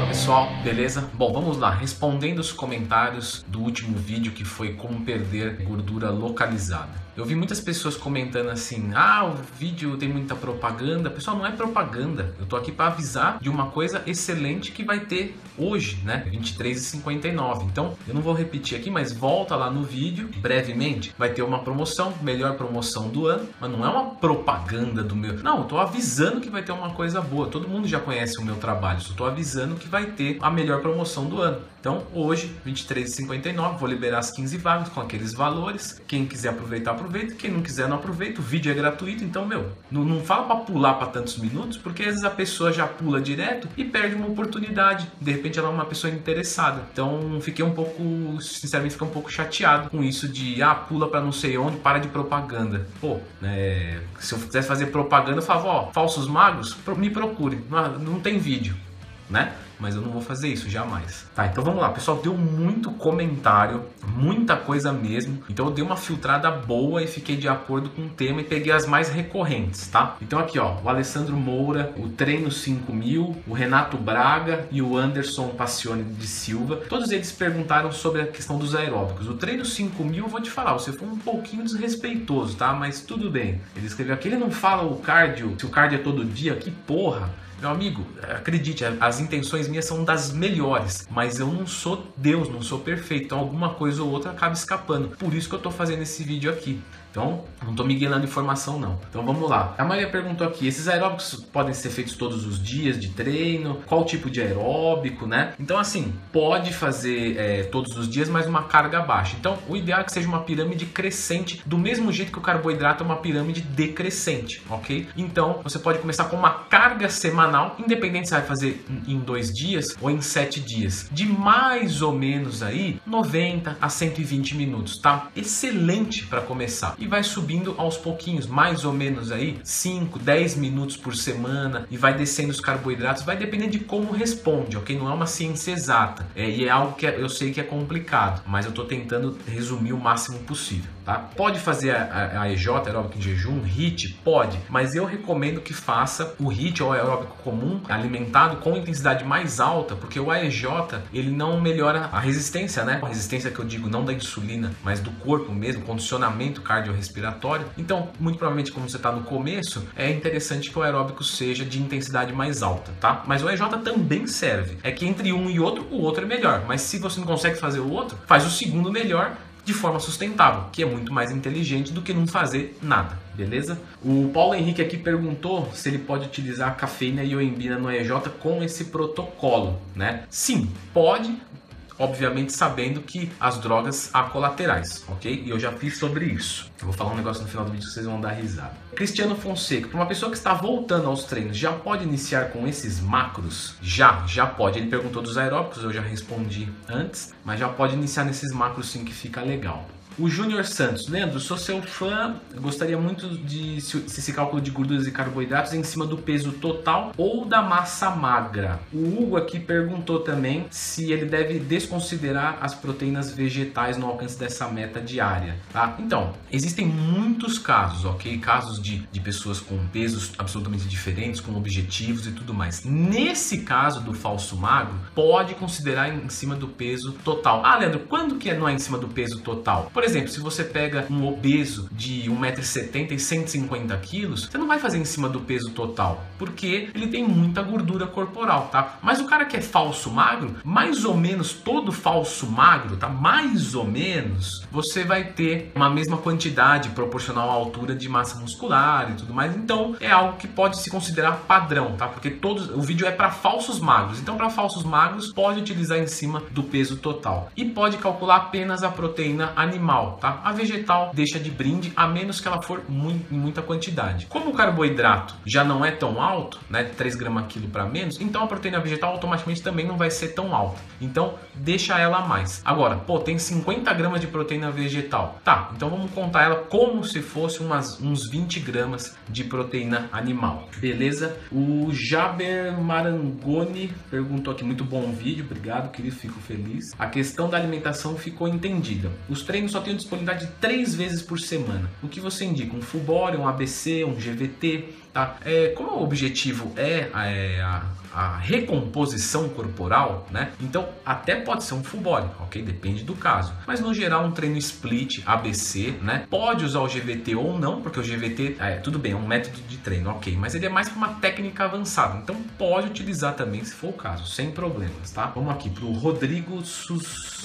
pessoal, beleza? Bom, vamos lá, respondendo os comentários do último vídeo que foi como perder gordura localizada. Eu vi muitas pessoas comentando assim: ah, o vídeo tem muita propaganda. Pessoal, não é propaganda. Eu tô aqui para avisar de uma coisa excelente que vai ter hoje, né? 23,59. Então, eu não vou repetir aqui, mas volta lá no vídeo brevemente. Vai ter uma promoção, melhor promoção do ano, mas não é uma propaganda do meu. Não, eu tô avisando que vai ter uma coisa boa. Todo mundo já conhece o meu trabalho, só tô avisando que vai ter a melhor promoção do ano. Então, hoje, 23,59, vou liberar as 15 vagas com aqueles valores. Quem quiser aproveitar, aproveita. Quem não quiser, não aproveita. O vídeo é gratuito, então, meu, não, não fala para pular para tantos minutos, porque às vezes a pessoa já pula direto e perde uma oportunidade. De repente, ela é uma pessoa interessada. Então, fiquei um pouco, sinceramente, fiquei um pouco chateado com isso de, ah, pula para não sei onde, para de propaganda. Pô, né, se eu quisesse fazer propaganda, eu falava, ó, falsos magos, me procure. Não, não tem vídeo, né? Mas eu não vou fazer isso jamais. Tá, então vamos lá, pessoal, deu muito comentário, muita coisa mesmo. Então eu dei uma filtrada boa e fiquei de acordo com o tema e peguei as mais recorrentes, tá? Então aqui, ó, o Alessandro Moura, o Treino 5000, o Renato Braga e o Anderson Passione de Silva. Todos eles perguntaram sobre a questão dos aeróbicos. O Treino 5000, eu vou te falar, você foi um pouquinho desrespeitoso, tá? Mas tudo bem. Ele escreveu aqui, ele não fala o cardio, se o cardio é todo dia, que porra. Meu amigo, acredite, as intenções minhas são das melhores, mas eu não sou Deus, não sou perfeito, então alguma coisa ou outra acaba escapando. Por isso que eu estou fazendo esse vídeo aqui. Então, não estou miguelando informação não. Então vamos lá. A Maria perguntou aqui, esses aeróbicos podem ser feitos todos os dias de treino? Qual tipo de aeróbico, né? Então assim, pode fazer é, todos os dias, mas uma carga baixa. Então o ideal é que seja uma pirâmide crescente, do mesmo jeito que o carboidrato é uma pirâmide decrescente, ok? Então você pode começar com uma carga semanal, independente se vai fazer em dois dias ou em sete dias, de mais ou menos aí 90 a 120 minutos, tá? Excelente para começar e vai subindo aos pouquinhos, mais ou menos aí 5, 10 minutos por semana e vai descendo os carboidratos, vai depender de como responde, ok? Não é uma ciência exata é, e é algo que eu sei que é complicado, mas eu estou tentando resumir o máximo possível. Tá? Pode fazer a, a, a EJ, aeróbico em jejum, HIT? Pode, mas eu recomendo que faça o HIT ou aeróbico comum, alimentado com intensidade mais alta, porque o AEJ ele não melhora a resistência, né? A resistência que eu digo não da insulina, mas do corpo mesmo, condicionamento cardiorrespiratório. Então, muito provavelmente, como você está no começo, é interessante que o aeróbico seja de intensidade mais alta, tá? Mas o EJ também serve. É que entre um e outro, o outro é melhor. Mas se você não consegue fazer o outro, faz o segundo melhor de forma sustentável, que é muito mais inteligente do que não fazer nada, beleza? O Paulo Henrique aqui perguntou se ele pode utilizar cafeína e oembina no EJ com esse protocolo, né? Sim, pode, obviamente sabendo que as drogas há colaterais, ok? E eu já fiz sobre isso. Eu vou falar um negócio no final do vídeo que vocês vão dar risada. Cristiano Fonseca, para uma pessoa que está voltando aos treinos, já pode iniciar com esses macros? Já, já pode. Ele perguntou dos aeróbicos, eu já respondi antes, mas já pode iniciar nesses macros sim que fica legal. O Júnior Santos, Leandro, sou seu fã, gostaria muito de se esse cálculo de gorduras e carboidratos em cima do peso total ou da massa magra. O Hugo aqui perguntou também se ele deve desconsiderar as proteínas vegetais no alcance dessa meta diária, tá? Então, existem muitos casos, ok? Casos de, de pessoas com pesos absolutamente diferentes, com objetivos e tudo mais. Nesse caso do falso magro, pode considerar em cima do peso total. Ah, Leandro, quando que não é em cima do peso total? Por por exemplo, se você pega um obeso de 1,70m e 150 kg, você não vai fazer em cima do peso total, porque ele tem muita gordura corporal, tá? Mas o cara que é falso magro, mais ou menos todo falso magro, tá? Mais ou menos, você vai ter uma mesma quantidade proporcional à altura de massa muscular e tudo mais. Então, é algo que pode se considerar padrão, tá? Porque todos o vídeo é para falsos magros. Então, para falsos magros, pode utilizar em cima do peso total e pode calcular apenas a proteína animal animal, tá? A vegetal deixa de brinde a menos que ela for em muita quantidade. Como o carboidrato já não é tão alto, né, 3 gramas quilo para menos, então a proteína vegetal automaticamente também não vai ser tão alta. Então deixa ela a mais. Agora, pô, tem 50 gramas de proteína vegetal. Tá, então vamos contar ela como se fosse umas, uns 20 gramas de proteína animal. Beleza? O Jaber Marangoni perguntou aqui, muito bom vídeo, obrigado, querido, fico feliz. A questão da alimentação ficou entendida. Os treinos só tenho disponibilidade de três vezes por semana. O que você indica? Um full body, um ABC, um GVT, tá? É, como o objetivo é, é a, a, recomposição corporal, né? Então até pode ser um full body, ok? Depende do caso. Mas no geral um treino split, ABC, né? Pode usar o GVT ou não, porque o GVT, é, tudo bem, é um método de treino, ok? Mas ele é mais para uma técnica avançada. Então pode utilizar também se for o caso, sem problemas, tá? Vamos aqui para o Rodrigo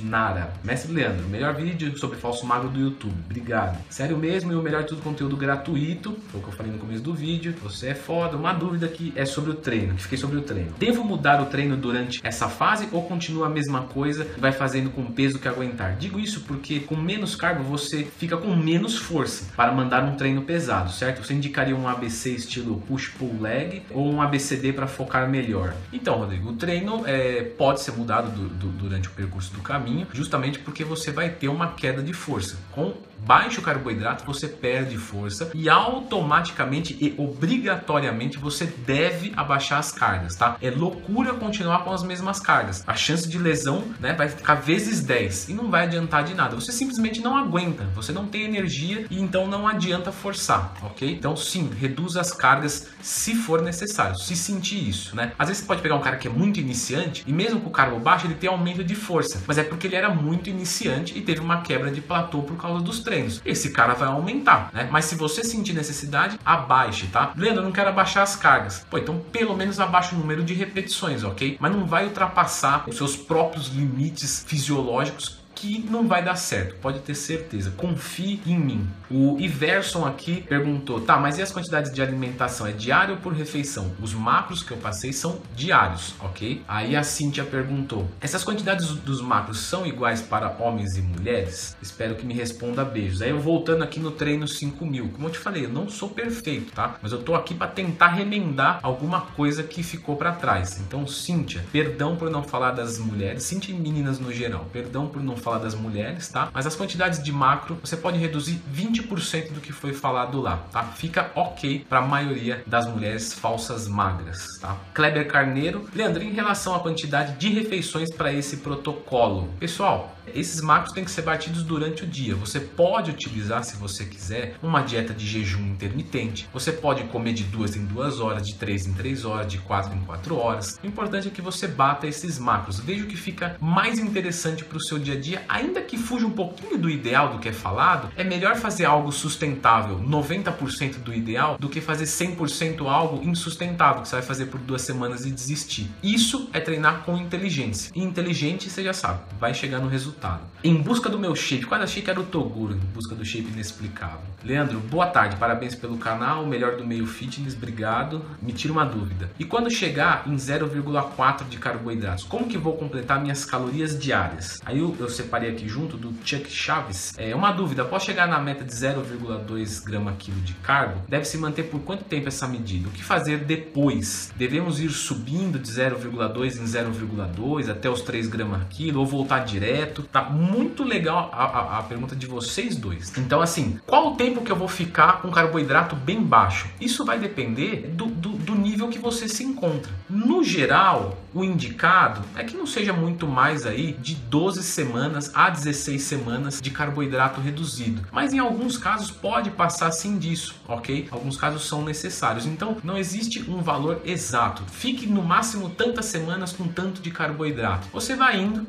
Susnara. Mestre Leandro, melhor vídeo sobre falso magro do YouTube. Obrigado. Sério mesmo e o melhor de tudo, conteúdo gratuito. Foi o que eu falei no começo do vídeo. Você é foda. Uma dúvida que é sobre o treino, que fiquei sobre o treino. Devo mudar o treino durante essa fase ou continua a mesma coisa e vai fazendo com o peso que aguentar? Digo isso porque com menos cargo você fica com menos força para mandar um treino pesado, certo? Você indicaria um ABC estilo push-pull leg ou um ABCD para focar melhor? Então, Rodrigo, o treino é, pode ser mudado do, do, durante o percurso do caminho, justamente porque você vai ter uma queda de força. Com baixo carboidrato você perde força e automaticamente e obrigatoriamente você deve abaixar as cargas, tá? É loucura continuar com as mesmas cargas. A chance de lesão, né, vai ficar vezes 10 e não vai adiantar de nada. Você simplesmente não aguenta, você não tem energia e então não adianta forçar, ok? Então sim, reduz as cargas se for necessário, se sentir isso, né? Às vezes você pode pegar um cara que é muito iniciante e mesmo com o carbo baixo ele tem aumento de força, mas é porque ele era muito iniciante e teve uma quebra de platô por causa dos treinos. Esse cara vai aumentar, né? Mas se você sentir necessidade, abaixe, tá? Leandro, eu não quero abaixar as cargas. Pô, então pelo menos abaixa o número de repetições, ok? Mas não vai ultrapassar os seus próprios limites fisiológicos que não vai dar certo, pode ter certeza. Confie em mim. O Iverson aqui perguntou: tá, mas e as quantidades de alimentação? É diário ou por refeição? Os macros que eu passei são diários, ok? Aí a Cíntia perguntou: essas quantidades dos macros são iguais para homens e mulheres? Espero que me responda beijos. Aí eu voltando aqui no treino 5000, como eu te falei, eu não sou perfeito, tá? Mas eu tô aqui para tentar remendar alguma coisa que ficou para trás. Então, Cíntia, perdão por não falar das mulheres, Cíntia e meninas no geral, perdão por não falar falar das mulheres, tá? Mas as quantidades de macro você pode reduzir 20% do que foi falado lá, tá? Fica ok para a maioria das mulheres falsas magras, tá? Kleber Carneiro, Leandro, em relação à quantidade de refeições para esse protocolo, pessoal, esses macros têm que ser batidos durante o dia. Você pode utilizar, se você quiser, uma dieta de jejum intermitente. Você pode comer de duas em duas horas, de três em três horas, de quatro em quatro horas. O importante é que você bata esses macros. Veja o que fica mais interessante para o seu dia a dia, ainda que fuja um pouquinho do ideal do que é falado. É melhor fazer algo sustentável, 90% do ideal, do que fazer 100% algo insustentável, que você vai fazer por duas semanas e desistir. Isso é treinar com inteligência. E inteligente, você já sabe, vai chegar no resultado. Em busca do meu shape, quase achei que era o Toguro, em busca do shape inexplicável. Leandro, boa tarde, parabéns pelo canal, melhor do meio fitness, obrigado. Me tira uma dúvida. E quando chegar em 0,4 de carboidratos, como que vou completar minhas calorias diárias? Aí eu, eu separei aqui junto do Chuck Chaves. É uma dúvida, após chegar na meta de 0,2 grama quilo de carbo, deve se manter por quanto tempo essa medida? O que fazer depois? Devemos ir subindo de 0,2 em 0,2 até os 3 gramas quilo ou voltar direto? Tá muito legal a, a, a, pergunta de vocês dois. Então, assim, qual o tempo que eu vou ficar com carboidrato bem baixo? Isso vai depender do, do, do nível que você se encontra. No geral, o indicado é que não seja muito mais aí de 12 semanas a 16 semanas de carboidrato reduzido. Mas em alguns casos pode passar sim disso, ok? Alguns casos são necessários. Então não existe um valor exato. Fique no máximo tantas semanas com tanto de carboidrato. Você vai indo,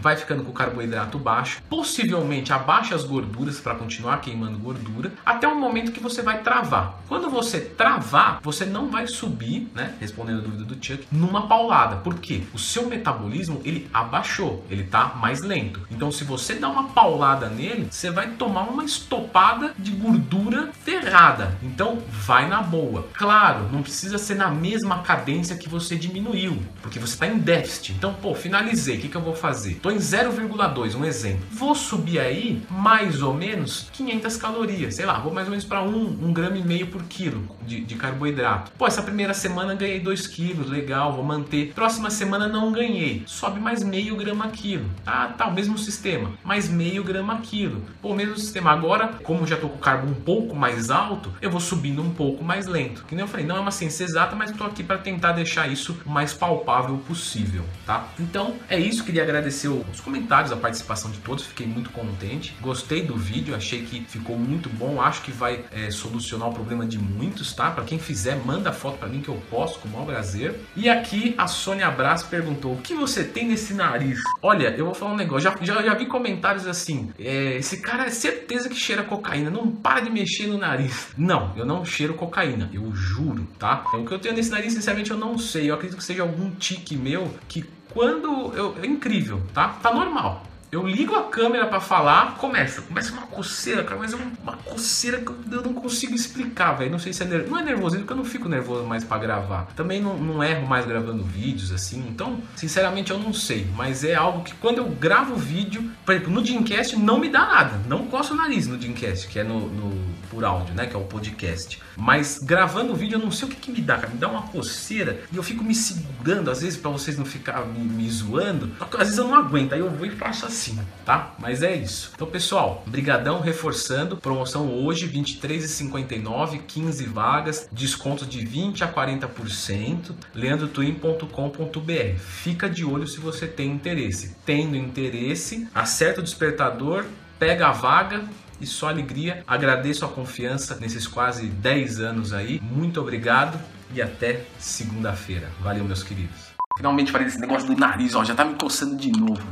vai ficando com o carboidrato baixo, possivelmente abaixa as gorduras para continuar queimando gordura, até o momento que você vai travar. Quando você travar, você não vai subir, né, respondendo a dúvida do Chuck, numa paulada. Por quê? O seu metabolismo, ele abaixou, ele tá mais lento. Então, se você dá uma paulada nele, você vai tomar uma estopada de gordura ferrada. Então, vai na boa. Claro, não precisa ser na mesma cadência que você diminuiu, porque você está em déficit. Então, pô, finalizei, o que, que eu vou fazer? Estou em 0,2, um exemplo. Vou subir aí mais ou menos 500 calorias. Sei lá, vou mais ou menos para 1, um, um grama e meio por quilo de, de carboidrato. Pô, essa primeira semana ganhei 2 quilos, legal, vou manter. Próxima semana não ganhei, sobe mais meio grama quilo. Ah, tá, o mesmo sistema, mais meio grama quilo. Pô, mesmo sistema. Agora, como já tô com o carbo um pouco mais alto, eu vou subindo um pouco mais lento. Que nem eu falei, não é uma ciência exata, mas estou aqui para tentar deixar isso o mais palpável possível, tá? Então é isso, queria agradecer os comentários, a participação de todos, fiquei muito contente. Gostei do vídeo, achei que ficou muito bom, acho que vai é, solucionar o problema de muitos, tá? Para quem fizer, manda foto para mim que eu posto com o maior prazer. E aqui a Sônia Brás perguntou: o que você tem nesse nariz? Olha, eu vou falar um negócio, já, já, já vi comentários assim: é, esse cara é certeza que cheira cocaína, não para de mexer no nariz. Não, eu não cheiro cocaína, eu juro, tá? O que eu tenho nesse nariz, sinceramente, eu não sei. Eu acredito que seja algum tique meu que quando eu. É incrível, tá? Tá normal. Eu ligo a câmera para falar, começa, começa uma coceira, cara, mas é uma coceira que eu não consigo explicar, velho. Não sei se é nervoso, não é nervoso, porque eu não fico nervoso mais para gravar. Também não, não erro mais gravando vídeos assim, então, sinceramente eu não sei, mas é algo que quando eu gravo vídeo, por exemplo, no Dreamcast não me dá nada, não coço o nariz no Dreamcast, que é no, no por áudio, né, que é o podcast. Mas gravando vídeo eu não sei o que, que me dá, cara, me dá uma coceira e eu fico me segurando às vezes para vocês não ficar me, me zoando. Às vezes eu não aguento, aí eu vou e faço assim cima, tá? Mas é isso. Então, pessoal, brigadão reforçando, promoção hoje 23,59, 15 vagas, desconto de 20 a 40%, leandrotwin.com.br. Fica de olho se você tem interesse. Tendo interesse, acerta o despertador, pega a vaga e só alegria. Agradeço a confiança nesses quase 10 anos aí. Muito obrigado e até segunda-feira. Valeu, meus queridos. Finalmente falei desse negócio do nariz, ó, já tá me coçando de novo.